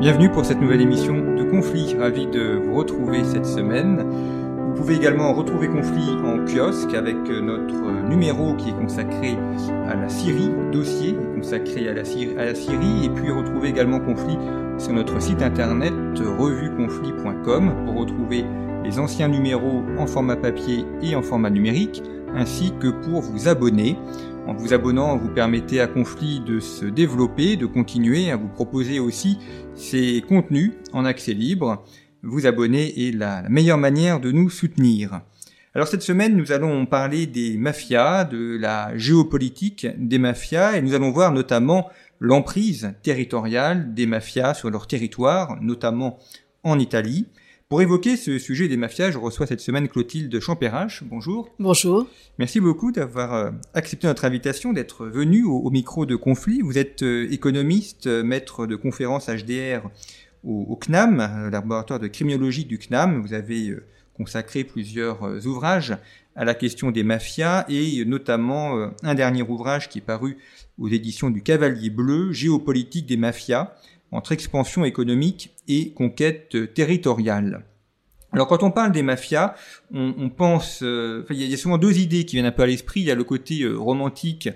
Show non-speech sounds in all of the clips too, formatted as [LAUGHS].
Bienvenue pour cette nouvelle émission de Conflit. Ravi de vous retrouver cette semaine. Vous pouvez également retrouver Conflit en kiosque avec notre numéro qui est consacré à la Syrie, dossier consacré à la, Syrie, et puis retrouver également Conflit sur notre site internet revueconflit.com pour retrouver les anciens numéros en format papier et en format numérique, ainsi que pour vous abonner. En vous abonnant, vous permettez à Conflit de se développer, de continuer à vous proposer aussi ces contenus en accès libre. Vous abonner est la meilleure manière de nous soutenir. Alors cette semaine, nous allons parler des mafias, de la géopolitique des mafias, et nous allons voir notamment l'emprise territoriale des mafias sur leur territoire, notamment en Italie. Pour évoquer ce sujet des mafias, je reçois cette semaine Clotilde Champérache. Bonjour. Bonjour. Merci beaucoup d'avoir accepté notre invitation, d'être venu au, micro de conflit. Vous êtes économiste, maître de conférences HDR au, au CNAM, laboratoire de criminologie du CNAM. Vous avez consacré plusieurs ouvrages à la question des mafias et notamment un dernier ouvrage qui est paru aux éditions du Cavalier Bleu, Géopolitique des mafias, entre expansion économique et conquête territoriale. Alors quand on parle des mafias, on, pense, euh, il y a souvent deux idées qui viennent un peu à l'esprit. Il y a le côté euh, romantique,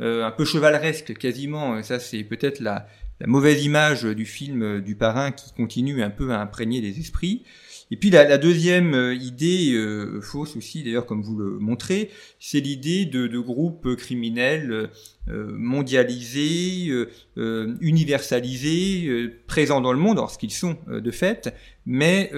euh, un peu chevaleresque quasiment. Ça c'est peut-être la, mauvaise image du film du parrain qui continue un peu à imprégner les esprits. Et puis la, deuxième idée fausse aussi, d'ailleurs comme vous le montrez, c'est l'idée de, groupes criminels euh, mondialisés, euh, euh, universalisés, présents dans le monde, alors ce qu'ils sont de fait, mais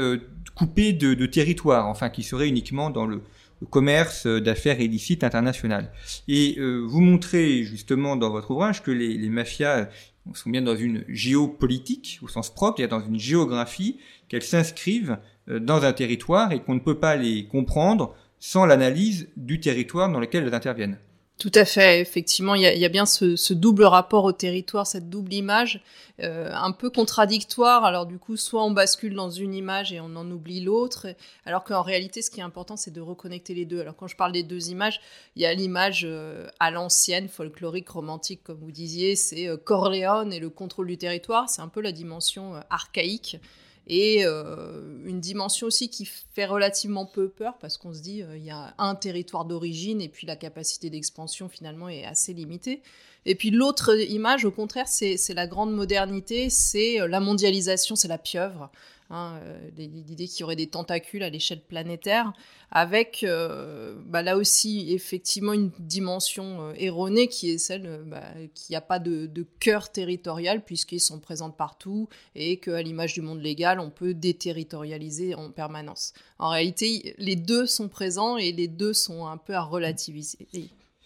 coupés de, de, territoire, enfin qui seraient uniquement dans le, commerce d'affaires illicites international. Et vous montrez justement dans votre ouvrage que les, les mafias sont bien dans une géopolitique au sens propre, c'est-à-dire dans une géographie, qu'elles s'inscrivent dans un territoire et qu'on ne peut pas les comprendre sans l'analyse du territoire dans lequel elles interviennent. Tout à fait, effectivement, il y a, bien ce, double rapport au territoire, cette double image, euh, un peu contradictoire. Alors du coup, soit on bascule dans une image et on en oublie l'autre, alors qu'en réalité, ce qui est important, c'est de reconnecter les deux. Alors quand je parle des deux images, il y a l'image euh, à l'ancienne, folklorique, romantique, comme vous disiez, c'est euh, Corleone et le contrôle du territoire. C'est un peu la dimension euh, archaïque et euh, une dimension aussi qui fait relativement peu peur parce qu'on se dit euh, il y a un territoire d'origine et puis la capacité d'expansion finalement est assez limitée. Et puis l'autre image, au contraire, c'est la grande modernité, c'est euh, la mondialisation, c'est la pieuvre. Hein, euh, l'idée qu'il y aurait des tentacules à l'échelle planétaire, avec euh, bah, là aussi effectivement une dimension euh, erronée qui est celle bah, qu'il n'y a pas de, de cœur territorial puisqu'ils sont présents partout et qu'à l'image du monde légal, on peut déterritorialiser en permanence. En réalité, les deux sont présents et les deux sont un peu à relativiser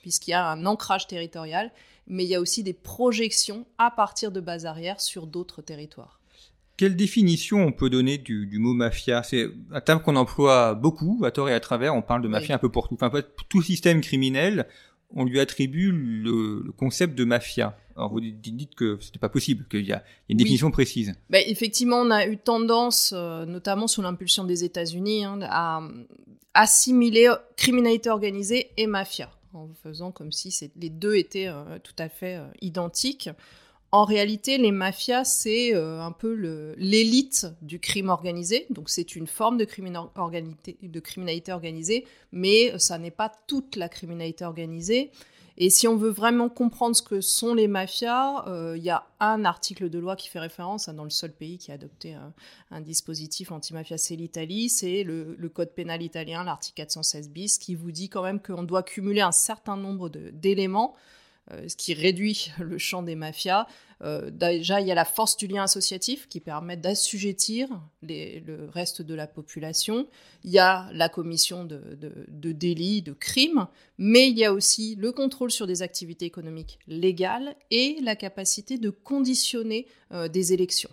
puisqu'il y a un ancrage territorial, mais il y a aussi des projections à partir de bases arrières sur d'autres territoires. Quelle définition on peut donner du, du mot mafia? C'est un terme qu'on emploie beaucoup, à tort et à travers. On parle de mafia oui. un peu pour tout. Enfin, tout système criminel, on lui attribue le, le concept de mafia. Alors vous dites que ce n'est pas possible, qu'il y a une définition oui. précise. Ben, effectivement, on a eu tendance, euh, notamment sous l'impulsion des États-Unis, hein, à assimiler criminalité organisée et mafia, en faisant comme si les deux étaient euh, tout à fait euh, identiques. En réalité, les mafias, c'est euh, un peu l'élite du crime organisé. Donc, c'est une forme de, criminalité organisée, mais ça n'est pas toute la criminalité organisée. Et si on veut vraiment comprendre ce que sont les mafias, euh, il y a un article de loi qui fait référence hein, dans le seul pays qui a adopté un, un dispositif anti-mafia, c'est l'Italie. C'est le, le, code pénal italien, l'article 416 bis, qui vous dit quand même qu'on doit cumuler un certain nombre d'éléments ce qui réduit [LAUGHS] le champ des mafias. déjà, il y a la force du lien associatif qui permet d'assujettir le reste de la population. Il y a la commission de, de, délits, de crimes, mais il y a aussi le contrôle sur des activités économiques légales et la capacité de conditionner des élections.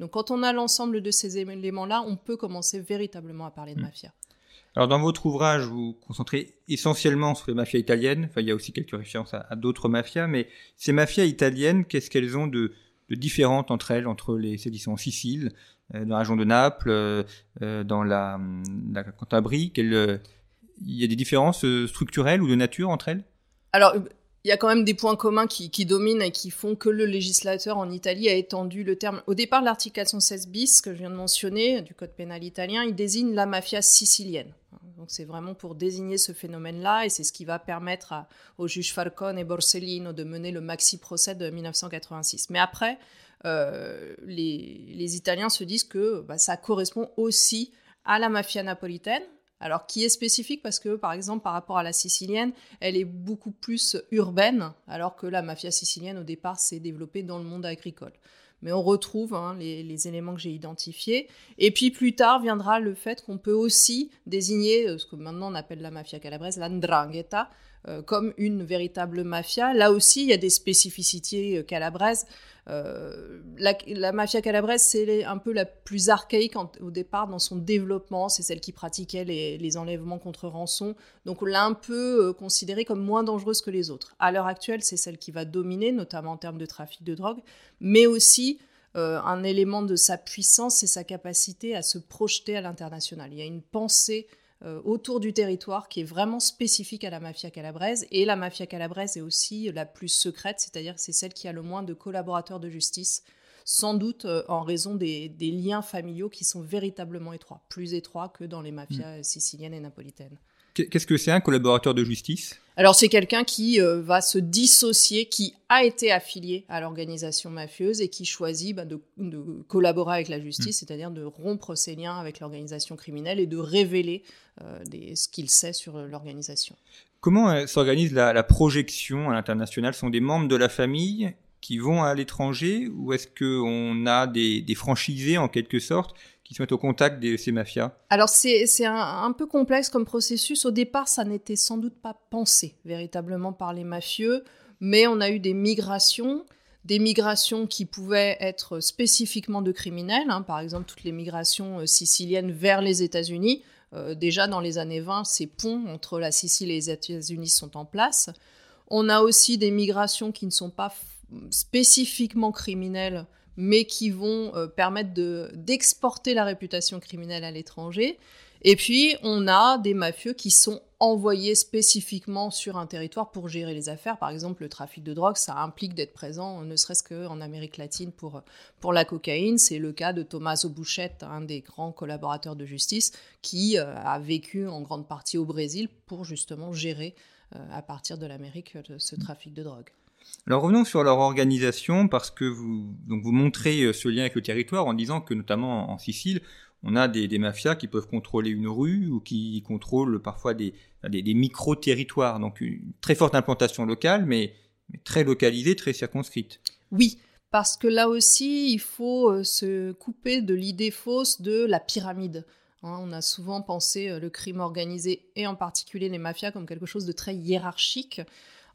Donc quand on a l'ensemble de ces éléments-là, on peut commencer véritablement à parler de mm. mafia. Alors dans votre ouvrage, vous vous concentrez essentiellement sur les mafias italiennes. Enfin, il y a aussi quelques références à, d'autres mafias, mais ces mafias italiennes, qu'est-ce qu'elles ont de, différentes entre elles, entre les celles qui sont en Sicile, euh, dans la région de Naples, euh, euh, dans la, la Cantabrie? Il y a des différences structurelles ou de nature entre elles? Il y a quand même des points communs qui, dominent et qui font que le législateur en Italie a étendu le terme. Au départ, l'article 416 bis que je viens de mentionner du code pénal italien, il désigne la mafia sicilienne. Donc c'est vraiment pour désigner ce phénomène-là et c'est ce qui va permettre aux juges Falcone et Borsellino de mener le maxi procès de 1986. Mais après, euh, les, Italiens se disent que bah, ça correspond aussi à la mafia napolitaine, alors qui est spécifique parce que, par exemple, par rapport à la sicilienne, elle est beaucoup plus urbaine, alors que la mafia sicilienne, au départ, s'est développée dans le monde agricole. Mais on retrouve hein, les, éléments que j'ai identifiés. Et puis plus tard viendra le fait qu'on peut aussi désigner euh, ce que maintenant on appelle la mafia calabraise, l'andrangheta, euh, comme une véritable mafia. Là aussi, il y a des spécificités euh, calabraises. La, mafia calabraise, c'est un peu la plus archaïque au départ dans son développement. C'est celle qui pratiquait les, enlèvements contre rançon. Donc on l'a un peu considérée comme moins dangereuse que les autres. À l'heure actuelle, c'est celle qui va dominer, notamment en termes de trafic de drogue, mais aussi un élément de sa puissance, c'est sa capacité à se projeter à l'international. Il y a une pensée euh, autour du territoire qui est vraiment spécifique à la mafia calabraise. Et la mafia calabraise est aussi la plus secrète, c'est-à-dire c'est celle qui a le moins de collaborateurs de justice, sans doute euh, en raison des, liens familiaux qui sont véritablement étroits, plus étroits que dans les mafias mm. siciliennes et napolitaines. Qu'est-ce que c'est un collaborateur de justice? Alors c'est quelqu'un qui euh, va se dissocier, qui a été affilié à l'organisation mafieuse et qui choisit bah, de, collaborer avec la justice, hmm. c'est-à-dire de rompre ses liens avec l'organisation criminelle et de révéler euh, ce qu'il sait sur l'organisation. Comment euh, s'organise la, projection à l'international? Sont des membres de la famille qui vont à l'étranger ou est-ce qu'on a des, des franchisés en quelque sorte qui se mettent au contact de ces mafias Alors c'est un, peu complexe comme processus. Au départ, ça n'était sans doute pas pensé véritablement par les mafieux, mais on a eu des migrations, des migrations qui pouvaient être spécifiquement de criminels, hein. par exemple toutes les migrations euh, siciliennes vers les États-Unis. Euh, déjà dans les années 20, ces ponts entre la Sicile et les États-Unis sont en place. On a aussi des migrations qui ne sont pas spécifiquement criminelles, mais qui vont euh, permettre d'exporter la réputation criminelle à l'étranger. Et puis, on a des mafieux qui sont envoyés spécifiquement sur un territoire pour gérer les affaires. Par exemple, le trafic de drogue, ça implique d'être présent, ne serait-ce qu'en Amérique latine pour, pour la cocaïne. C'est le cas de Tommaso Bouchette, un des grands collaborateurs de justice, qui euh, a vécu en grande partie au Brésil pour justement gérer euh, à partir de l'Amérique ce trafic de drogue. Alors revenons sur leur organisation parce que vous, donc vous montrez euh, ce lien avec le territoire en disant que notamment en Sicile, on a des, mafias qui peuvent contrôler une rue ou qui contrôlent parfois des, des, micro-territoires. Donc une très forte implantation locale, mais, très localisée, très circonscrite. Oui, parce que là aussi, il faut euh, se couper de l'idée fausse de la pyramide. Hein. on a souvent pensé euh, le crime organisé et en particulier les mafias comme quelque chose de très hiérarchique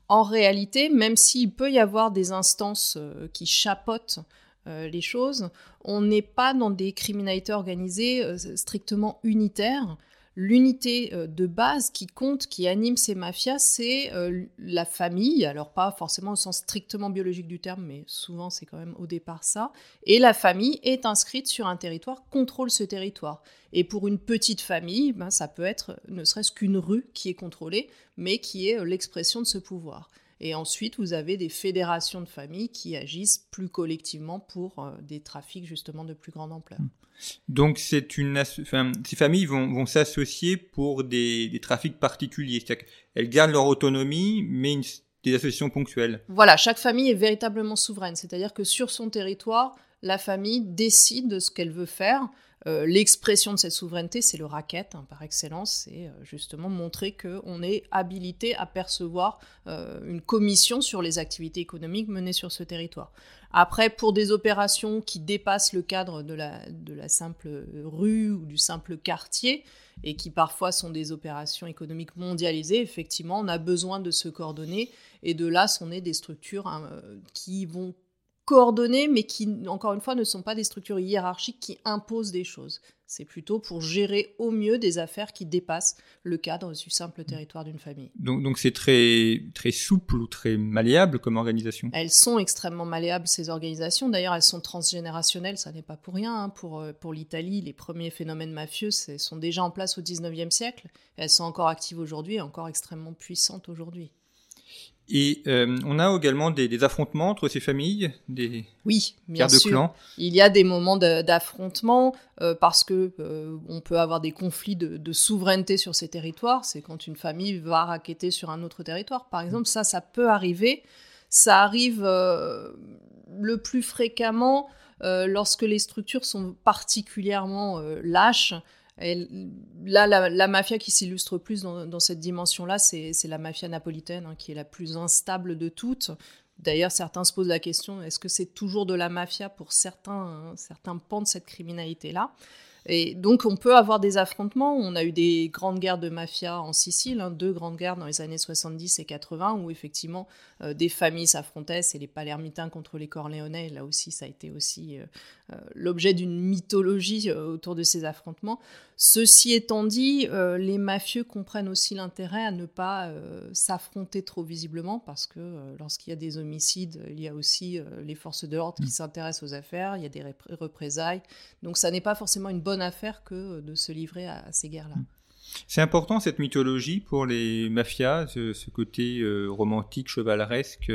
en réalité, même s'il peut y avoir des instances euh, qui chapotent euh, les choses, on n'est pas dans des criminalités organisées euh, strictement unitaires. L'unité de base qui compte, qui anime ces mafias, c'est la famille, alors pas forcément au sens strictement biologique du terme, mais souvent c'est quand même au départ ça. Et la famille est inscrite sur un territoire, contrôle ce territoire. Et pour une petite famille, ben, ça peut être ne serait-ce qu'une rue qui est contrôlée, mais qui est l'expression de ce pouvoir. Et ensuite, vous avez des fédérations de familles qui agissent plus collectivement pour euh, des trafics justement de plus grande ampleur. Hmm. Donc, c'est une ces familles vont, s'associer pour des, trafics particuliers. C'est-à-dire qu'elles gardent leur autonomie, mais des associations ponctuelles. Voilà, chaque famille est véritablement souveraine. C'est-à-dire que sur son territoire, la famille décide de ce qu'elle veut faire. Euh, l'expression de cette souveraineté, c'est le racket hein, par excellence, c'est euh, justement montrer qu'on est habilité à percevoir euh, une commission sur les activités économiques menées sur ce territoire. Après, pour des opérations qui dépassent le cadre de la, simple rue ou du simple quartier, et qui parfois sont des opérations économiques mondialisées, effectivement, on a besoin de se coordonner. Et de là sont nées des structures hein, qui vont coordonnées, mais qui, encore une fois, ne sont pas des structures hiérarchiques qui imposent des choses. C'est plutôt pour gérer au mieux des affaires qui dépassent le cadre du simple territoire d'une famille. Donc, donc c'est très, très souple ou très malléable comme organisation? Elles sont extrêmement malléables, ces organisations. D'ailleurs, elles sont transgénérationnelles, ça n'est pas pour rien. Hein. Pour, euh, pour l'Italie, les premiers phénomènes mafieux sont déjà en place au 19e siècle. Elles sont encore actives aujourd'hui et encore extrêmement puissantes aujourd'hui. Et euh, on a également des, affrontements entre ces familles, des oui, bien de clans. Il y a des moments d'affrontement euh, parce que euh, on peut avoir des conflits de, souveraineté sur ces territoires. C'est quand une famille va raqueter sur un autre territoire, par exemple. Ça, ça peut arriver. Ça arrive le plus fréquemment lorsque les structures sont particulièrement lâches là, la, mafia qui s'illustre plus dans, cette dimension-là, c'est la mafia napolitaine, hein, qui est la plus instable de toutes. D'ailleurs, certains se posent la question est-ce que c'est toujours de la mafia pour certains, hein, certains pans de cette criminalité-là? Et donc, on peut avoir des affrontements. On a eu des grandes guerres de mafia en Sicile, hein, deux grandes guerres dans les années 70 et 80, où effectivement euh, des familles s'affrontaient. C'est les Palermitains contre les Corléonais. Là aussi, ça a été aussi euh, euh, l'objet d'une mythologie autour de ces affrontements. Ceci étant dit, les mafieux comprennent aussi l'intérêt à ne pas s'affronter trop visiblement, parce que lorsqu'il y a des homicides, il y a aussi les forces de l'ordre qui mmh. s'intéressent aux affaires, il y a des représailles. Donc, ça n'est pas forcément une bonne affaire que de se livrer à, ces guerres-là. Mm. C'est important cette mythologie pour les mafias, ce, côté euh, romantique, chevaleresque,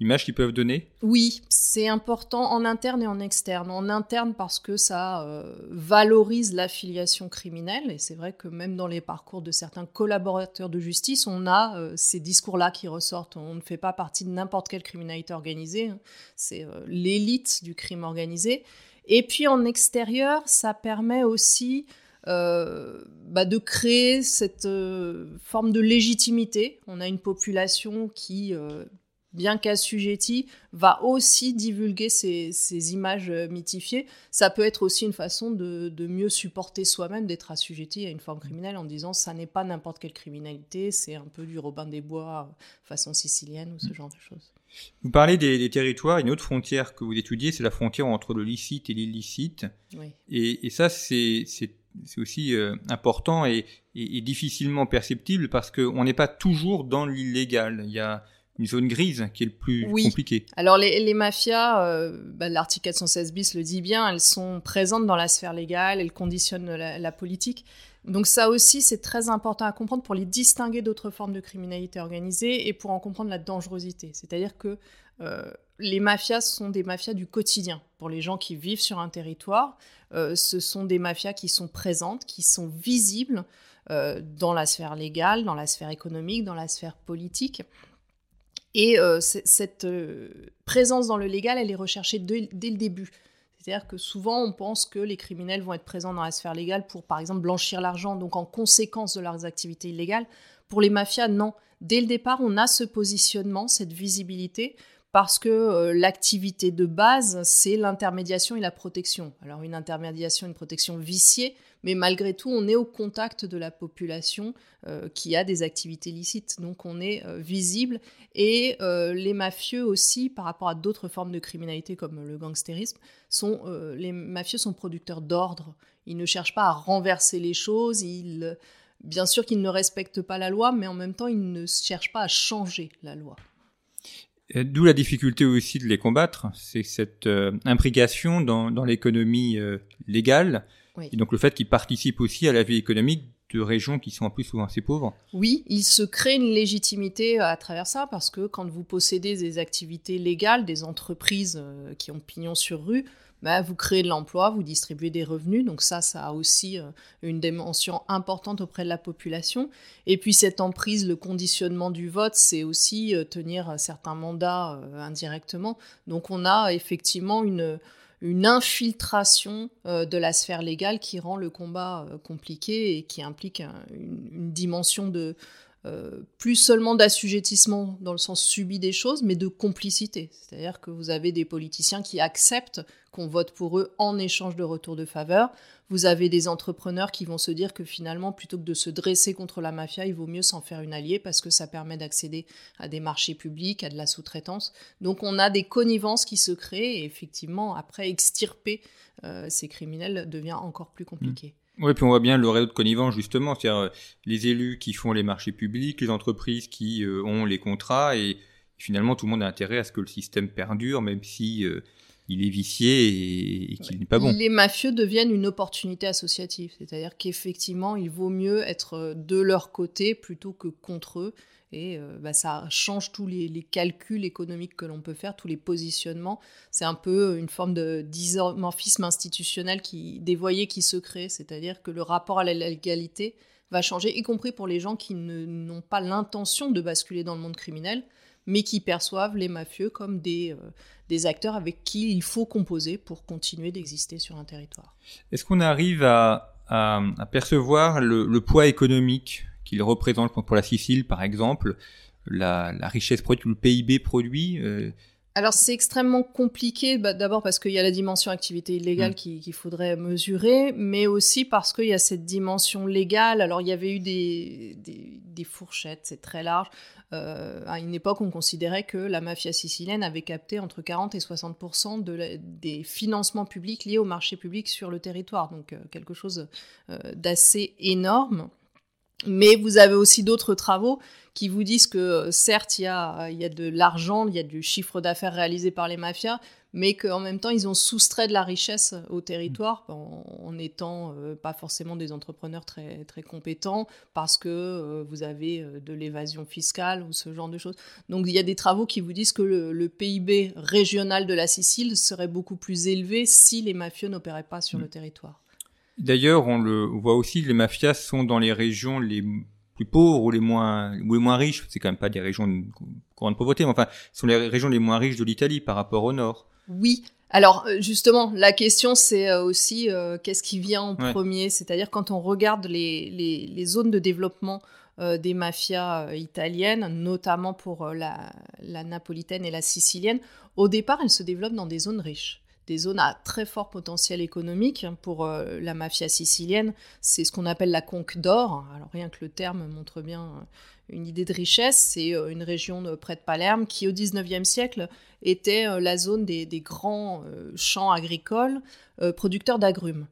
euh, l'image qu'ils peuvent donner? Oui, c'est important en interne et en externe. En interne parce que ça euh, valorise l'affiliation criminelle, et c'est vrai que même dans les parcours de certains collaborateurs de justice, on a ces discours-là qui ressortent. On ne fait pas partie de n'importe quelle criminalité organisée, hein. c'est l'élite du crime organisé. Et puis en extérieur, ça permet aussi euh, bah, de créer cette euh, forme de légitimité. On a une population qui, euh, bien qu'assujettie, va aussi divulguer ces, images mythifiées. Ça peut être aussi une façon de, mieux supporter soi-même, d'être assujetti à une forme criminelle en disant ça n'est pas n'importe quelle criminalité, c'est un peu du Robin des Bois façon sicilienne ou ce mm. genre de choses. Vous parlez des, territoires, une autre frontière que vous étudiez, c'est la frontière entre le licite et l'illicite. Et, ça, c'est aussi euh, important et, difficilement perceptible parce qu'on n'est pas toujours dans l'illégal. Il y a une zone grise qui est le plus oui. compliqué. Alors les, mafias, euh, bah, l'article 416 bis le dit bien, elles sont présentes dans la sphère légale, elles conditionnent la politique. Donc ça aussi, c'est très important à comprendre pour les distinguer d'autres formes de criminalité organisée et pour en comprendre la dangerosité. C'est-à-dire que euh, les mafias sont des mafias du quotidien. Pour les gens qui vivent sur un territoire, euh, ce sont des mafias qui sont présentes, qui sont visibles euh, dans la sphère légale, dans la sphère économique, dans la sphère politique. Et cette présence dans le légal, elle est recherchée dès le début. C'est-à-dire que souvent, on pense que les criminels vont être présents dans la sphère légale pour, par exemple, blanchir l'argent, donc en conséquence de leurs activités illégales. Pour les mafias, non. Dès le départ, on a ce positionnement, cette visibilité, parce que euh, l'activité de base, c'est l'intermédiation et la protection. Alors une intermédiation, une protection viciée, mais malgré tout, on est au contact de la population euh, qui a des activités licites, donc on est euh, visible. Et les mafieux aussi, par rapport à d'autres formes de criminalité comme le gangstérisme, sont, les mafieux sont producteurs d'ordre. Ils ne cherchent pas à renverser les choses, ils, bien sûr qu'ils ne respectent pas la loi, mais en même temps, ils ne cherchent pas à changer la loi. D'où la difficulté aussi de les combattre, c'est cette euh, imbrication dans, dans l'économie euh, légale, et donc le fait qu'ils participent aussi à la vie économique de régions qui sont en plus souvent assez pauvres. Oui, il se crée une légitimité à travers ça, parce que quand vous possédez des activités légales, des entreprises euh, qui ont pignon sur rue, bah, vous créez de l'emploi, vous distribuez des revenus. Donc ça, ça a aussi euh, une dimension importante auprès de la population. Et puis cette emprise, le conditionnement du vote, c'est aussi euh, tenir certains mandats euh, indirectement. Donc on a effectivement une, une infiltration de la sphère légale qui rend le combat compliqué et qui implique une, dimension de, euh, plus seulement d'assujettissement dans le sens subi des choses, mais de complicité. C'est-à-dire que vous avez des politiciens qui acceptent qu'on vote pour eux en échange de retour de faveur. Vous avez des entrepreneurs qui vont se dire que finalement, plutôt que de se dresser contre la mafia, il vaut mieux s'en faire une alliée parce que ça permet d'accéder à des marchés publics, à de la sous-traitance. Donc on a des connivences qui se créent et effectivement, après, extirper euh, ces criminels devient encore plus compliqué. Oui, puis on voit bien le réseau de connivence, justement, c'est-à-dire euh, les élus qui font les marchés publics, les entreprises qui euh, ont les contrats, et finalement tout le monde a intérêt à ce que le système perdure, même si euh, il est vicié et, qu'il n'est pas bon. Les mafieux deviennent une opportunité associative, c'est-à-dire qu'effectivement, il vaut mieux être de leur côté plutôt que contre eux, et euh, bah, ça change tous les, calculs économiques que l'on peut faire, tous les positionnements. C'est un peu une forme de d'isomorphisme institutionnel qui dévoyé qui se crée, c'est-à-dire que le rapport à la légalité va changer, y compris pour les gens qui n'ont pas l'intention de basculer dans le monde criminel, mais qui perçoivent les mafieux comme des, euh, des acteurs avec qui il faut composer pour continuer d'exister sur un territoire. Est-ce qu'on arrive à, percevoir le poids économique qu'il représente pour la Sicile, par exemple, la, richesse produite, le PIB produit euh, alors c'est extrêmement compliqué, bah, d'abord parce qu'il y a la dimension activité illégale mm. qu'il faudrait mesurer, mais aussi parce qu'il y a cette dimension légale. Alors il y avait eu des, des, fourchettes, c'est très large. Euh, à une époque, on considérait que la mafia sicilienne avait capté entre 40 et 60 de des financements publics liés au marché public sur le territoire, donc euh, quelque chose d'assez énorme. Mais vous avez aussi d'autres travaux qui vous disent que certes, il y a, y a de l'argent, il y a du chiffre d'affaires réalisé par les mafias, mais qu'en même temps, ils ont soustrait de la richesse au territoire en, n'étant euh, pas forcément des entrepreneurs très, très compétents, parce que euh, vous avez euh, de l'évasion fiscale ou ce genre de choses. Donc il y a des travaux qui vous disent que le, le PIB régional de la Sicile serait beaucoup plus élevé si les mafieux n'opéraient pas sur mm. le territoire. D'ailleurs, on le voit aussi, les mafias sont dans les régions les plus pauvres ou les moins ou les moins riches. C'est quand même pas des régions de grande pauvreté, mais enfin, ce sont les régions les moins riches de l'Italie par rapport au nord. Oui. Alors euh, justement, la question c'est euh, aussi euh, qu'est-ce qui vient en premier, c'est-à-dire quand on regarde les, les, zones de développement des mafias italiennes, notamment pour la, la napolitaine et la sicilienne, au départ elles se développent dans des zones riches des zones à très fort potentiel économique. Pour euh, la mafia sicilienne, c'est ce qu'on appelle la conque d'or. Alors rien que le terme montre bien euh, une idée de richesse. C'est euh, une région près de Palerme qui, au 19e siècle, était la zone des, grands champs agricoles producteurs d'agrumes.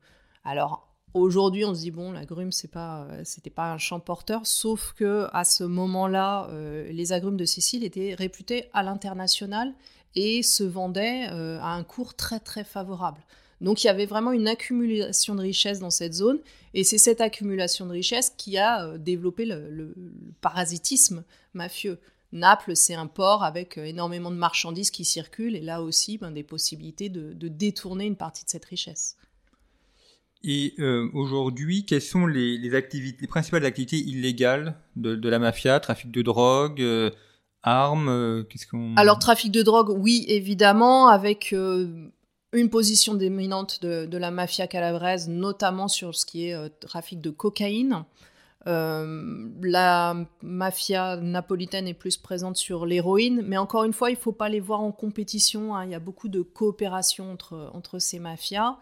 Alors Aujourd'hui, on se dit bon, l'agrume c'est pas, c'était pas un champ porteur, sauf que à ce moment-là, les agrumes de Sicile étaient réputés à l'international et se vendait euh, à un cours très très favorable. Donc il y avait vraiment une accumulation de richesses dans cette zone, et c'est cette accumulation de richesses qui a euh, développé le, parasitisme mafieux. Naples, c'est un port avec euh, énormément de marchandises qui circulent, et là aussi, ben, des possibilités de, détourner une partie de cette richesse. Et aujourd'hui, quelles sont les, principales activités illégales de, la mafia? Trafic de drogue, armes euh. Alors, trafic de drogue, oui, évidemment, avec euh, une position dominante de, la mafia calabraise, notamment sur ce qui est euh, trafic de cocaïne. la mafia napolitaine est plus présente sur l'héroïne, mais encore une fois, il ne faut pas les voir en compétition. Hein. Il y a beaucoup de coopération entre ces mafias.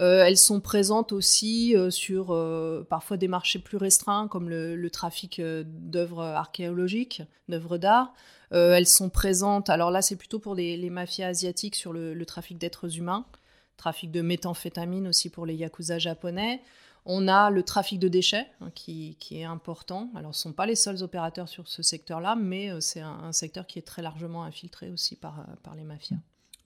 Euh, elles sont présentes aussi euh, sur euh, parfois des marchés plus restreints comme le, trafic d'œuvres archéologiques, d'œuvres d'art. elles sont présentes, alors là c'est plutôt pour les, mafias asiatiques sur le, trafic d'êtres humains, trafic de méthamphétamine aussi pour les yakuza japonais. On a le trafic de déchets hein, qui, est important. Alors, ce ne sont pas les seuls opérateurs sur ce secteur-là, mais c'est un, secteur qui est très largement infiltré aussi par, par les mafias.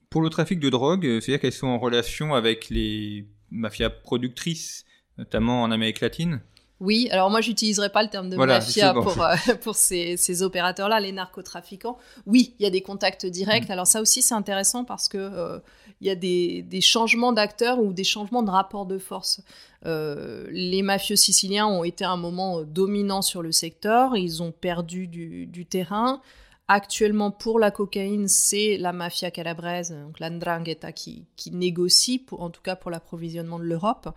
Pour le trafic de drogue, euh, c'est-à-dire qu'elles sont en relation avec les mafias productrices, notamment en Amérique latine oui, alors moi j'utiliserai pas le terme de mafia pour, euh, [LAUGHS] pour ces, opérateurs-là, les narcotrafiquants. Oui, il y a des contacts directs. Mm. Alors ça aussi c'est intéressant parce que euh, il y a des, changements d'acteurs ou des changements de rapport de force. les mafieux siciliens ont été à un moment dominants sur le secteur, ils ont perdu du, du terrain Actuellement, pour la cocaïne, c'est la mafia calabraise, donc l'andrangheta, qui, qui négocie, pour, en tout cas pour l'approvisionnement de l'Europe.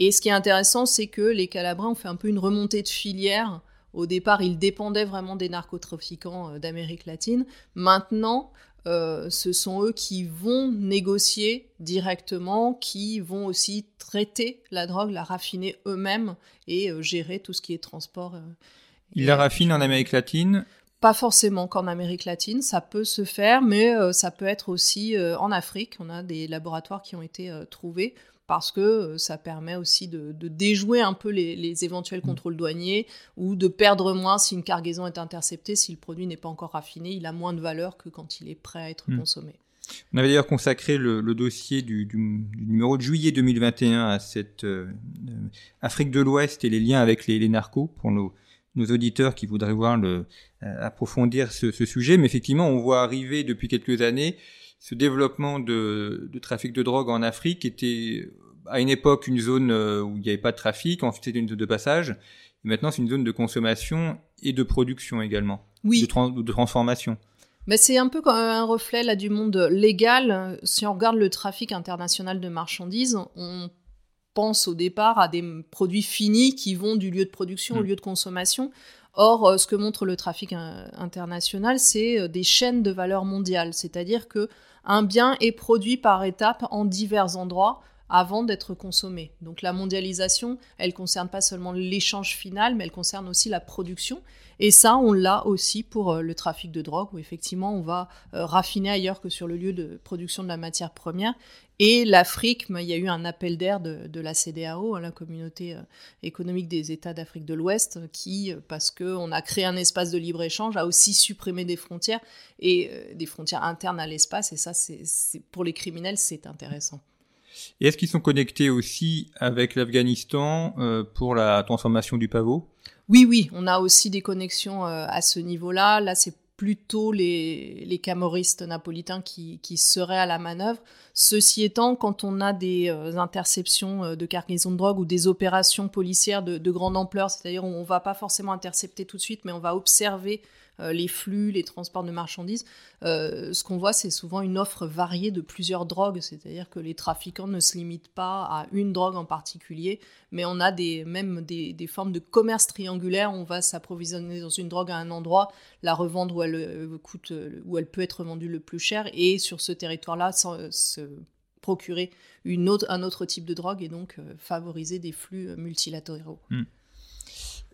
Et ce qui est intéressant, c'est que les Calabrins ont fait un peu une remontée de filière. Au départ, ils dépendaient vraiment des narcotrafiquants euh, d'Amérique latine. Maintenant, euh, ce sont eux qui vont négocier directement, qui vont aussi traiter la drogue, la raffiner eux-mêmes et euh, gérer tout ce qui est transport. Ils la raffinent en Amérique latine Pas forcément qu'en Amérique latine, ça peut se faire, mais ça peut être aussi en Afrique. On a des laboratoires qui ont été trouvés parce que euh, ça permet aussi de, déjouer un peu les, éventuels mm. contrôles douaniers ou de perdre moins si une cargaison est interceptée, si le produit n'est pas encore raffiné, il a moins de valeur que quand il est prêt à être mm. consommé. On avait d'ailleurs consacré le, dossier du, numéro de juillet 2021 à cette euh, euh, Afrique de l'Ouest et les liens avec les, narcos pour nos, auditeurs qui voudraient voir le, approfondir ce, sujet. Mais effectivement, on voit arriver depuis quelques années ce développement de, trafic de drogue en Afrique était à une époque une zone euh, où il n'y avait pas de trafic, ensuite c'était une zone de passage, et maintenant c'est une zone de consommation et de production également, oui. de, de transformation. Mais c'est un peu comme un reflet là du monde légal. Si on regarde le trafic international de marchandises, on pense au départ à des produits finis qui vont du lieu de production au mm. lieu de consommation. Or, euh, ce que montre le trafic euh, international, c'est des chaînes de valeur mondiale, c'est-à-dire que un bien est produit par étapes en divers endroits avant d'être consommé. Donc la mondialisation, elle concerne pas seulement l'échange final, mais elle concerne aussi la production. Et ça, on l'a aussi pour euh, le trafic de drogue, où effectivement, on va euh, raffiner ailleurs que sur le lieu de production de la matière première. Et l'Afrique, il y a eu un appel d'air de, la CDAO, hein, la communauté euh, économique des États d'Afrique de l'Ouest, qui, parce qu'on a créé un espace de libre-échange, a aussi supprimé des frontières, et des frontières internes à l'espace. Et ça, c'est pour les criminels, c'est intéressant. Et est-ce qu'ils sont connectés aussi avec l'Afghanistan pour la transformation du pavot? Oui, oui, on a aussi des connexions euh, à ce niveau-là. Là, c'est plutôt les, camoristes napolitains qui, seraient à la manœuvre. Ceci étant, quand on a des euh, interceptions euh, de cargaison de drogue ou des opérations policières de, de grande ampleur, c'est-à-dire on ne va pas forcément intercepter tout de suite, mais on va observer euh, les flux, les transports de marchandises, ce qu'on voit, c'est souvent une offre variée de plusieurs drogues, c'est-à-dire que les trafiquants ne se limitent pas à une drogue en particulier, mais on a des, même des, formes de commerce triangulaire, on va s'approvisionner dans une drogue à un endroit, la revendre où elle, euh, coûte, où elle peut être vendue le plus cher, et sur ce territoire-là, se procurer une autre, un autre type de drogue et donc favoriser des flux multilatéraux. Hmm.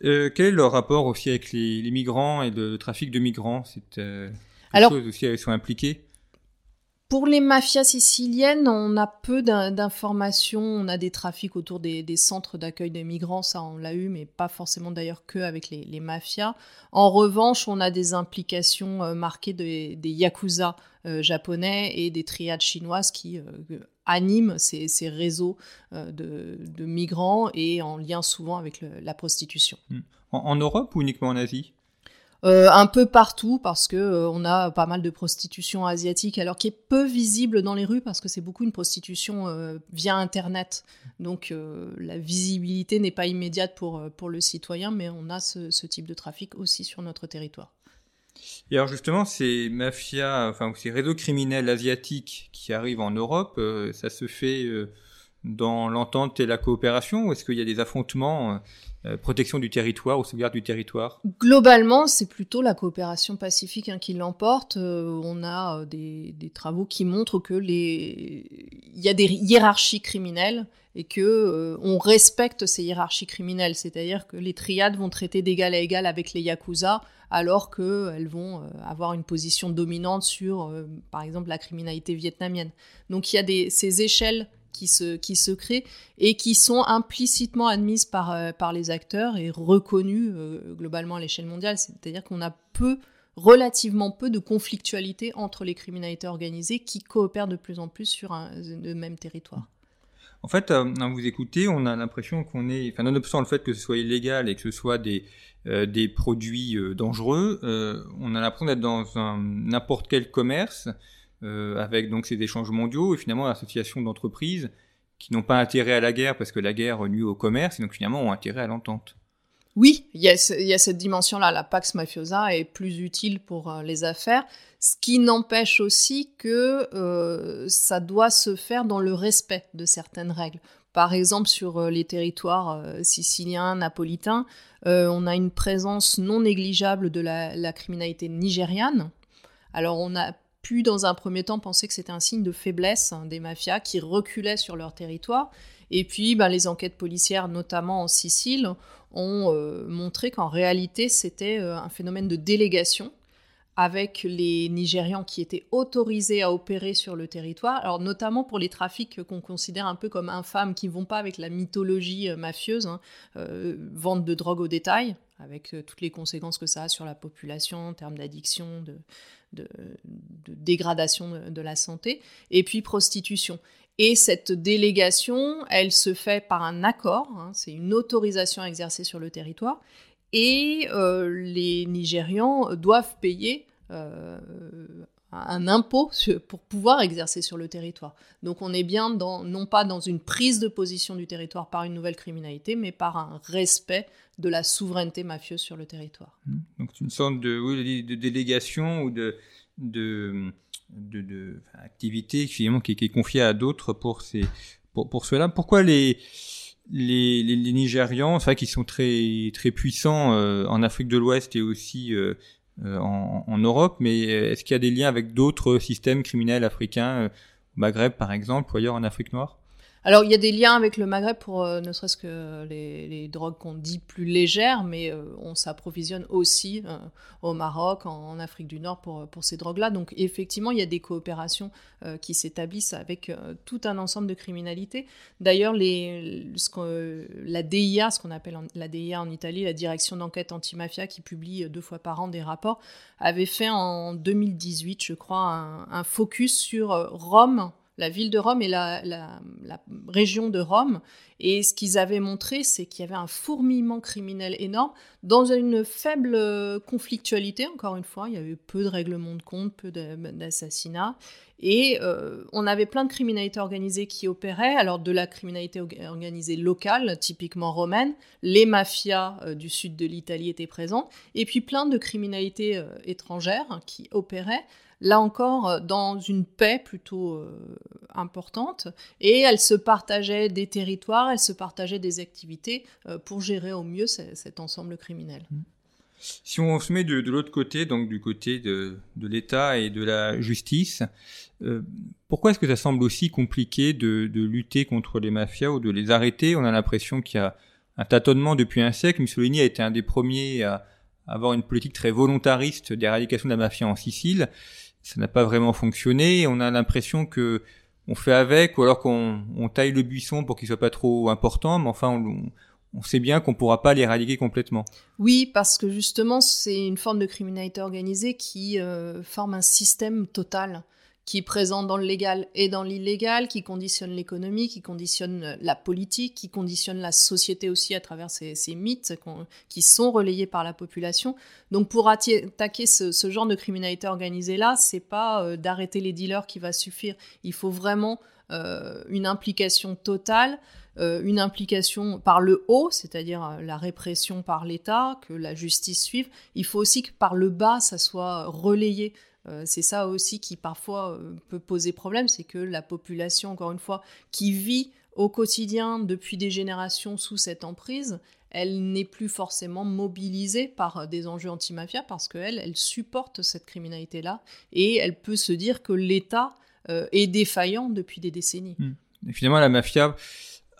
Euh, quel est leur rapport aussi avec les, migrants et le trafic de migrants? C'est euh, Alors, aussi elles sont impliquées pour les mafias siciliennes, on a peu d'informations. On a des trafics autour des, centres d'accueil des migrants, ça on l'a eu, mais pas forcément d'ailleurs que avec les, mafias. En revanche, on a des implications euh, marquées des yakuza euh, japonais et des triades chinoises qui euh, animent ces, réseaux de, migrants et en lien souvent avec la prostitution. Hmm. en Europe ou uniquement en Asie? Euh, un peu partout parce que euh, on a pas mal de prostitution asiatique, alors qui est peu visible dans les rues parce que c'est beaucoup une prostitution euh, via Internet. Donc la visibilité n'est pas immédiate pour, pour le citoyen, mais on a ce, ce, type de trafic aussi sur notre territoire. Et alors justement, ces mafias, enfin ces réseaux criminels asiatiques qui arrivent en Europe, ça se fait dans l'entente et la coopération ou est-ce qu'il y a des affrontements euh, protection du territoire ou sauvegarde du territoire Globalement, c'est plutôt la coopération pacifique hein, qui l'emporte. Euh, on a euh, des, travaux qui montrent que les... il y a des hiérarchies criminelles et que on respecte ces hiérarchies criminelles, c'est-à-dire que les triades vont traiter d'égal à égal avec les yakuza, alors qu'elles vont avoir une position dominante sur, par exemple, la criminalité vietnamienne. Donc il y a ces échelles qui se, qui se créent et qui sont implicitement admises par, euh, par les acteurs et reconnues euh, globalement à l'échelle mondiale. C'est-à-dire qu'on a peu, relativement peu de conflictualité entre les criminalités organisées qui coopèrent de plus en plus sur un, le même territoire. En fait, euh, vous écoutez, on a l'impression qu'on est, enfin, nonobstant le fait que ce soit illégal et que ce soit des, des produits dangereux, on a l'impression d'être dans n'importe quel commerce euh, avec donc ces échanges mondiaux et finalement l'association d'entreprises qui n'ont pas intérêt à la guerre parce que la guerre nuit au commerce et donc finalement ont intérêt à l'entente. Oui, il y, a, cette dimension-là. La Pax Mafiosa est plus utile pour euh, les affaires, ce qui n'empêche aussi que euh, ça doit se faire dans le respect de certaines règles. Par exemple, sur euh, les territoires siciliens, napolitains, on a une présence non négligeable de la, criminalité nigériane. Alors, on a pu, dans un premier temps, penser que c'était un signe de faiblesse hein, des mafias qui reculaient sur leur territoire. Et puis, ben, les enquêtes policières, notamment en Sicile, ont euh, montré qu'en réalité, c'était euh, un phénomène de délégation avec les Nigérians qui étaient autorisés à opérer sur le territoire, alors notamment pour les trafics qu'on considère un peu comme infâmes, qui ne vont pas avec la mythologie euh, mafieuse, hein, vente de drogue au détail, avec toutes les conséquences que ça a sur la population en termes d'addiction, de, dégradation de, la santé, et puis prostitution. Et cette délégation, elle se fait par un accord, hein, c'est une autorisation à exercer sur le territoire, et euh, les Nigérians doivent payer euh, un impôt pour pouvoir exercer sur le territoire. Donc on est bien dans, non pas dans une prise de position du territoire par une nouvelle criminalité, mais par un respect de la souveraineté mafieuse sur le territoire. Mmh. Donc c'est une sorte de, délégation ou de, de finalement qui, qui, est confiée à d'autres pour pour, pour cela. Pourquoi les les, les, les Nigérians, vrai qu'ils sont très très puissants euh, en Afrique de l'Ouest et aussi euh, en, en, Europe, mais est-ce qu'il y a des liens avec d'autres systèmes criminels africains, Maghreb par exemple, ou ailleurs en Afrique noire? Alors, il y a des liens avec le Maghreb pour euh, ne serait-ce que les, drogues qu'on dit plus légères, mais euh, on s'approvisionne aussi euh, au Maroc, en, Afrique du Nord pour, ces drogues-là. Donc, effectivement, il y a des coopérations qui s'établissent avec tout un ensemble de criminalités. D'ailleurs, la DIA, ce qu'on appelle la DIA en Italie, la Direction d'enquête antimafia, qui publie deux fois par an des rapports, avait fait en 2018, je crois, un focus sur Rome la ville de Rome et la, région de Rome. Et ce qu'ils avaient montré, c'est qu'il y avait un fourmillement criminel énorme dans une faible conflictualité, encore une fois. Il y avait peu de règlements de compte, peu d'assassinats. Et euh, on avait plein de criminalités organisées qui opéraient, alors de la criminalité organisée locale, typiquement romaine, les mafias euh, du sud de l'Italie étaient présentes, et puis plein de criminalités euh, étrangères qui opéraient là encore euh, dans une paix plutôt euh, importante, et elles se partageaient des territoires, elles se partageaient des activités euh, pour gérer au mieux cet ensemble criminel. Mmh. Si on se met de, l'autre côté, donc du côté de, l'État et de la justice, pourquoi est-ce que ça semble aussi compliqué de, lutter contre les mafias ou de les arrêter? On a l'impression qu'il y a un tâtonnement depuis un siècle. Mussolini a été un des premiers à avoir une politique très volontariste d'éradication de la mafia en Sicile ça n'a pas vraiment fonctionné. On a l'impression que on fait avec, ou alors qu'on on taille le buisson pour qu'il soit pas trop important, mais enfin, on, sait bien qu'on pourra pas l'éradiquer complètement. Oui, parce que justement, c'est une forme de criminalité organisée qui euh, forme un système total qui est présent dans le légal et dans l'illégal, qui conditionne l'économie, qui conditionne la politique, qui conditionne la société aussi à travers ces, mythes qui sont relayés par la population. Donc pour attaquer ce, genre de criminalité organisée-là, c'est pas euh, d'arrêter les dealers qui va suffire. Il faut vraiment euh, une implication totale, euh, une implication par le haut, c'est-à-dire la répression par l'État, que la justice suive. Il faut aussi que par le bas, ça soit relayé. Euh, c'est ça aussi qui parfois euh, peut poser problème, c'est que la population, encore une fois, qui vit au quotidien depuis des générations sous cette emprise, elle n'est plus forcément mobilisée par euh, des enjeux anti-mafia parce qu'elle, elle supporte cette criminalité-là et elle peut se dire que l'État est défaillant depuis des décennies. Hmm. finalement, la mafia,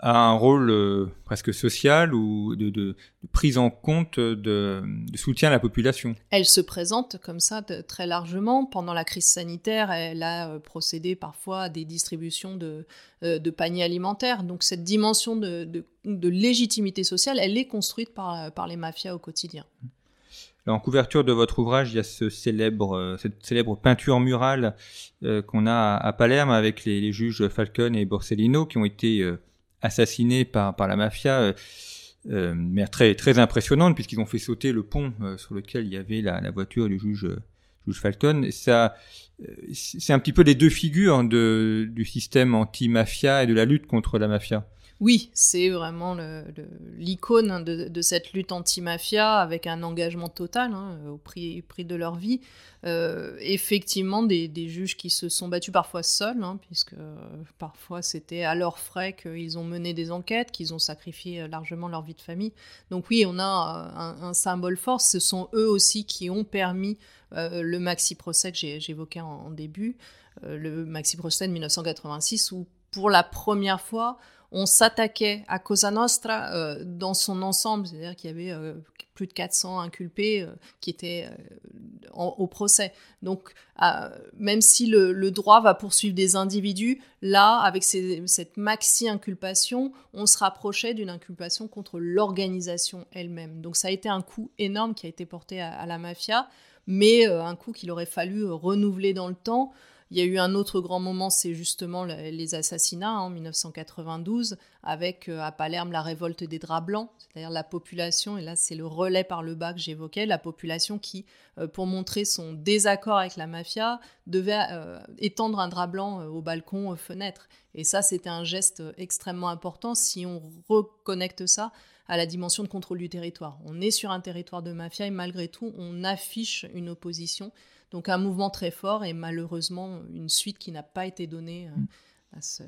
a un rôle euh, presque social ou de, de, de prise en compte de, de, soutien à la population. Elle se présente comme ça très largement. Pendant la crise sanitaire, elle a euh, procédé parfois à des distributions de, euh, de paniers alimentaires. Donc cette dimension de, légitimité sociale, elle est construite par, par les mafias au quotidien. en couverture de votre ouvrage, il y a ce célèbre, cette célèbre peinture murale qu'on a à Palerme avec les, les, juges Falcon et Borsellino qui ont été assassinés par, par la mafia, euh, euh, mais très, très impressionnante, puisqu'ils ont fait sauter le pont euh, sur lequel il y avait la, voiture du juge, juge Falcon. Ça, c'est un petit peu les deux figures de, du système anti-mafia et de la lutte contre la mafia. Oui, c'est vraiment l'icône de, cette lutte anti-mafia avec un engagement total hein, au prix, prix, de leur vie. Euh, effectivement, des, juges qui se sont battus parfois seuls, hein, puisque euh, parfois c'était à leurs frais qu'ils ont mené des enquêtes, qu'ils ont sacrifié largement leur vie de famille. Donc oui, on a un, un symbole fort. Ce sont eux aussi qui ont permis le maxi procès que j'évoquais en, en, début, le maxi procès de 1986, où pour la première fois, on s'attaquait à Cosa Nostra euh, dans son ensemble, c'est-à-dire qu'il y avait euh, plus de 400 inculpés euh, qui étaient au procès. Donc, même si le, droit va poursuivre des individus, là, avec cette maxi-inculpation, on se rapprochait d'une inculpation contre l'organisation elle-même. Donc, ça a été un coup énorme qui a été porté à la mafia, mais un coup qu'il aurait fallu renouveler dans le temps. Il y a eu un autre grand moment, c'est justement les assassinats hein, en 1992, avec euh, à Palerme la révolte des draps blancs, c'est-à-dire la population, et là c'est le relais par le bas que j'évoquais, la population qui, euh, pour montrer son désaccord avec la mafia, devait euh, étendre un drap blanc au balcon, aux fenêtres. Et ça, c'était un geste extrêmement important si on reconnecte ça à la dimension de contrôle du territoire. On est sur un territoire de mafia et malgré tout, on affiche une opposition donc un mouvement très fort et malheureusement une suite qui n'a pas été donnée. Euh, à ce,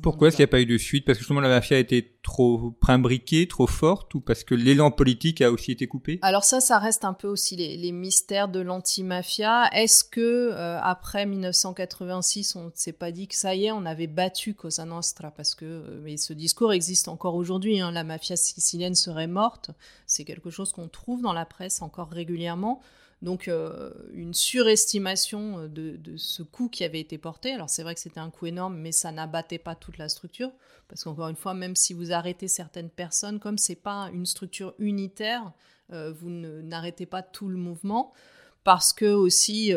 Pourquoi est-ce qu'il n'y a pas eu de suite? Parce que justement la mafia a été trop imbriquée, trop forte, ou parce que l'élan politique a aussi été coupé? Alors ça, ça reste un peu aussi les, mystères de l'anti-mafia. Est-ce que euh, après 1986, on ne s'est pas dit que ça y est, on avait battu Cosa Nostra? Parce que euh, mais ce discours existe encore aujourd'hui. Hein, la mafia sicilienne serait morte. C'est quelque chose qu'on trouve dans la presse encore régulièrement. Donc euh, une surestimation euh, de, ce coût qui avait été porté. Alors c'est vrai que c'était un coût énorme, mais ça n'abattait pas toute la structure. Parce qu'encore une fois, même si vous arrêtez certaines personnes, comme c'est pas une structure unitaire, euh, vous n'arrêtez pas tout le mouvement. Parce que aussi,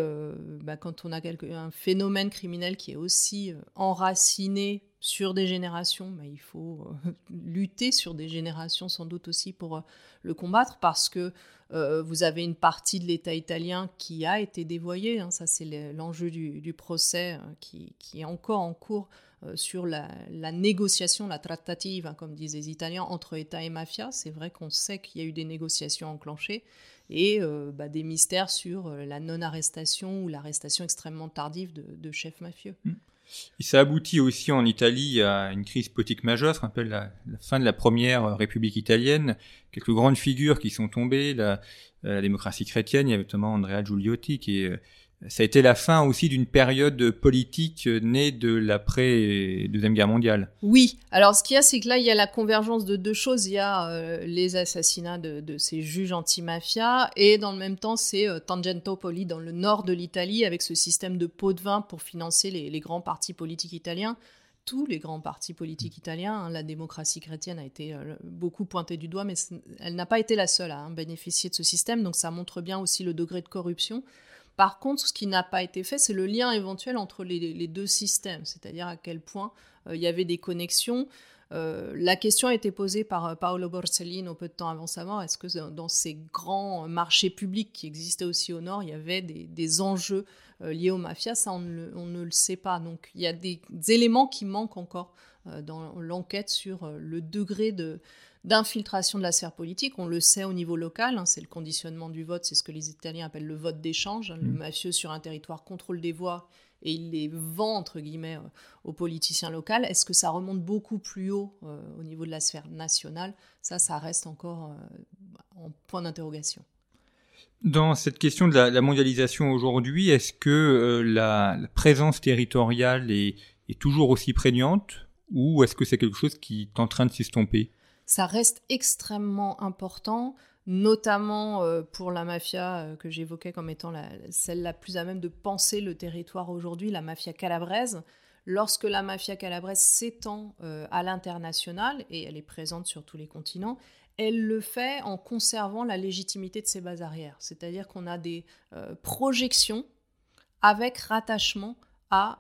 bah, quand on a un phénomène criminel qui est aussi enraciné sur des générations, bah, il faut [LAUGHS] lutter sur des générations sans doute aussi pour le combattre parce que euh, vous avez une partie de l'État italien qui a été dévoyée. Hein. ça, c'est l'enjeu du, procès euh, qui, est encore en cours euh, sur la, négociation, la trattative, hein, comme disent les Italiens, entre État et mafia. C'est vrai qu'on sait qu'il y a eu des négociations enclenchées et bah, des mystères sur la non-arrestation ou l'arrestation extrêmement tardive de, chefs mafieux. Et ça aboutit aussi en Italie à une crise politique majeure, ce qu'on appelle la, fin de la première République italienne. Quelques grandes figures qui sont tombées, la, la démocratie chrétienne, il y avait notamment Andrea Giuliotti qui est ça a été la fin aussi d'une période politique née de l'après-deuxième guerre mondiale. Oui, alors ce qu'il y a, c'est que là, il y a la convergence de deux choses. Il y a euh, les assassinats de, ces juges anti-mafia, et dans le même temps, c'est euh, Tangentopoli dans le nord de l'Italie, avec ce système de pots de vin pour financer les, grands partis politiques italiens. Tous les grands partis politiques italiens, hein, la démocratie chrétienne a été euh, beaucoup pointée du doigt, mais elle n'a pas été la seule à hein, bénéficier de ce système, donc ça montre bien aussi le degré de corruption. Par contre, ce qui n'a pas été fait, c'est le lien éventuel entre les, deux systèmes, c'est-à-dire à quel point euh, il y avait des connexions. Euh, la question a été posée par euh, Paolo Borsellino peu de temps avant sa mort. Est-ce que dans ces grands marchés publics qui existaient aussi au Nord, il y avait des, enjeux liés aux mafias? Ça, on ne, le sait pas. Donc, il y a des éléments qui manquent encore dans l'enquête sur le degré de, d'infiltration de la sphère politique. On le sait au niveau local, hein, c'est le conditionnement du vote, c'est ce que les Italiens appellent le vote d'échange. Le mmh. mafieux sur un territoire contrôle des voix et il les vend, entre guillemets, euh, aux politiciens locaux. Est-ce que ça remonte beaucoup plus haut euh, au niveau de la sphère nationale? Ça, ça reste encore euh, en point d'interrogation. Dans cette question de la, mondialisation aujourd'hui, est-ce que la, présence territoriale est, est toujours aussi prégnante ou est-ce que c'est quelque chose qui est en train de s'estomper? Ça reste extrêmement important, notamment euh, pour la mafia euh, que j'évoquais comme étant celle la plus à même de penser le territoire aujourd'hui, la mafia calabraise. Lorsque la mafia calabraise s'étend euh, à l'international, et elle est présente sur tous les continents, elle le fait en conservant la légitimité de ses bases arrières. C'est-à-dire qu'on a des projections avec rattachement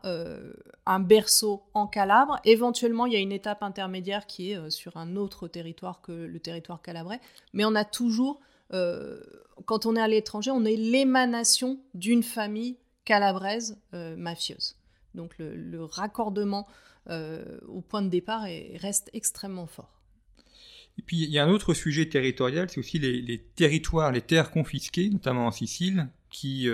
euh, un berceau en Calabre. Éventuellement, il y a une étape intermédiaire qui est euh, sur un autre territoire que le territoire calabrais, mais on a toujours, euh, quand on est à l'étranger, on est l'émanation d'une famille calabraise mafieuse. Donc le, raccordement au point de départ reste extrêmement fort. Et puis il y a un autre sujet territorial, c'est aussi les, territoires, les terres confisquées, notamment en Sicile, qui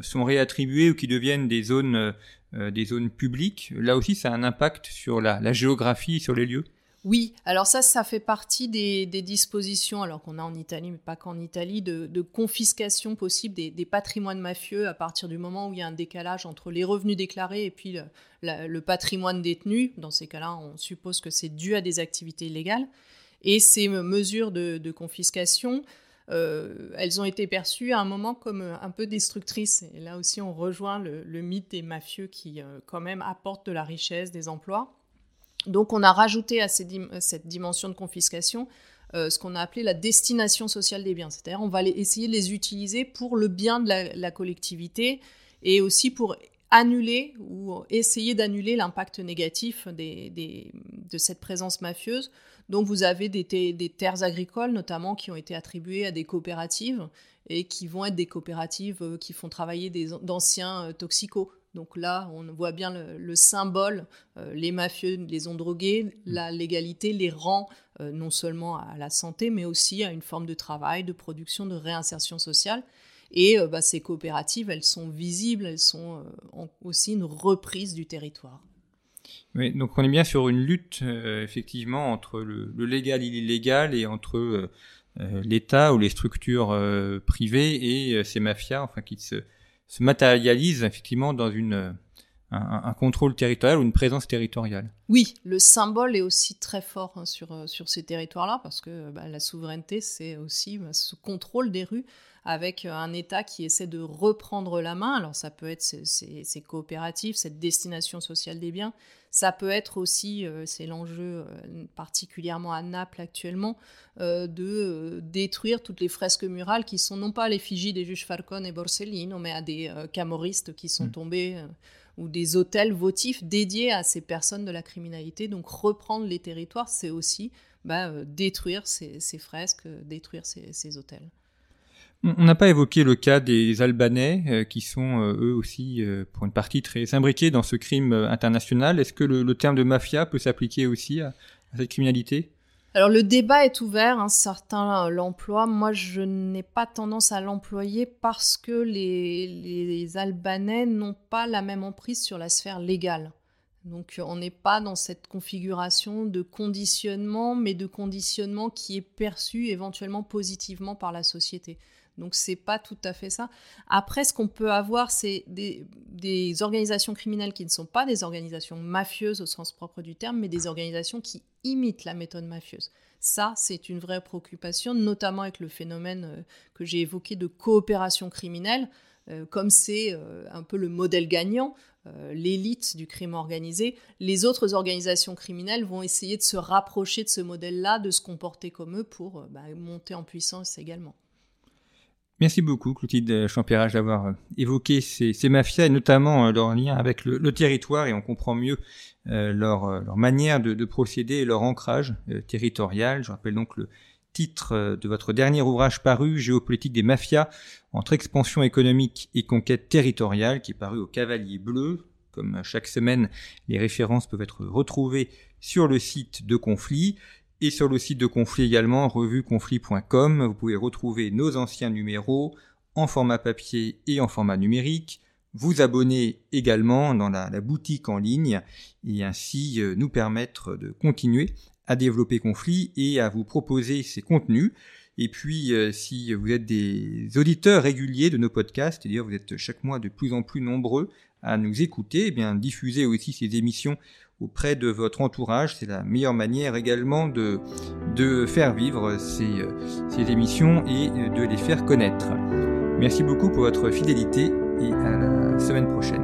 sont réattribuées ou qui deviennent des zones, des zones publiques. Là aussi, ça a un impact sur la, la géographie, sur les lieux. Oui, alors ça, ça fait partie des, dispositions, alors qu'on a en Italie, mais pas qu'en Italie, de, confiscation possible des, patrimoines mafieux à partir du moment où il y a un décalage entre les revenus déclarés et puis le, patrimoine détenu. Dans ces cas-là, on suppose que c'est dû à des activités illégales. Et ces mesures de, confiscation, euh, elles ont été perçues à un moment comme un peu destructrices. Et là aussi, on rejoint le, mythe des mafieux qui, euh, quand même, apportent de la richesse, des emplois. Donc on a rajouté à cette dimension de confiscation euh, ce qu'on a appelé la destination sociale des biens. C'est-à-dire on va essayer de les utiliser pour le bien de la, collectivité et aussi pour annuler ou essayer d'annuler l'impact négatif de cette présence mafieuse. Donc vous avez des, des, terres agricoles notamment qui ont été attribuées à des coopératives et qui vont être des coopératives euh, qui font travailler d'anciens euh, toxicos donc là, on voit bien le, symbole, euh, les mafieux les ont drogués, la légalité les rend non seulement à la santé, mais aussi à une forme de travail, de production, de réinsertion sociale. Et euh, bah, ces coopératives, elles sont visibles, elles sont aussi une reprise du territoire. Oui, donc on est bien sur une lutte effectivement entre le, légal et l'illégal et entre l'État ou les structures privées et ces mafias, enfin qui se se matérialise effectivement dans une, un, contrôle territorial ou une présence territoriale. Oui, le symbole est aussi très fort hein, sur, euh, sur ces territoires-là, parce que bah, la souveraineté, c'est aussi bah, ce contrôle des rues avec un État qui essaie de reprendre la main. Alors ça peut être ces, ces, coopératives, cette destination sociale des biens, ça peut être aussi, euh, c'est l'enjeu euh, particulièrement à Naples actuellement, euh, de détruire toutes les fresques murales qui sont non pas l'effigie des juges Falcone et Borsellino, mais à des camoristes qui sont mm. tombés ou des hôtels votifs dédiés à ces personnes de la criminalité. Donc reprendre les territoires, c'est aussi bah, détruire ces, fresques, détruire ces hôtels. On n'a pas évoqué le cas des Albanais, euh, qui sont euh, eux aussi, euh, pour une partie, très imbriqués dans ce crime international. Est-ce que le, terme de mafia peut s'appliquer aussi à, cette criminalité? Alors le débat est ouvert, hein, certains l'emploient, moi je n'ai pas tendance à l'employer parce que les, les Albanais n'ont pas la même emprise sur la sphère légale. Donc on n'est pas dans cette configuration de conditionnement, mais de conditionnement qui est perçu éventuellement positivement par la société. Donc c'est pas tout à fait ça. Après, ce qu'on peut avoir, c'est des, organisations criminelles qui ne sont pas des organisations mafieuses au sens propre du terme, mais des organisations qui imitent la méthode mafieuse. Ça, c'est une vraie préoccupation, notamment avec le phénomène euh, que j'ai évoqué de coopération criminelle. Euh, comme c'est euh, un peu le modèle gagnant, l'élite du crime organisé, les autres organisations criminelles vont essayer de se rapprocher de ce modèle-là, de se comporter comme eux pour bah, monter en puissance également. Merci beaucoup, Clotilde Champérage, d'avoir euh, évoqué ces, mafias et notamment euh, leur lien avec le, territoire et on comprend mieux euh, leur, manière de, procéder et leur ancrage territorial. Je rappelle donc le titre de votre dernier ouvrage paru, Géopolitique des mafias, entre expansion économique et conquête territoriale, qui est paru au Cavalier Bleu. Comme chaque semaine, les références peuvent être retrouvées sur le site de Conflit. Et sur le site de Conflit également, revueconflit.com, vous pouvez retrouver nos anciens numéros en format papier et en format numérique, vous abonner également dans la, boutique en ligne et ainsi euh, nous permettre de continuer à développer Conflit et à vous proposer ces contenus. Et puis, euh, si vous êtes des auditeurs réguliers de nos podcasts, c'est-à-dire vous êtes chaque mois de plus en plus nombreux à nous écouter, eh bien diffusez aussi ces émissions auprès de votre entourage. C'est la meilleure manière également de, de faire vivre ces, ces émissions et de les faire connaître. Merci beaucoup pour votre fidélité et à la semaine prochaine.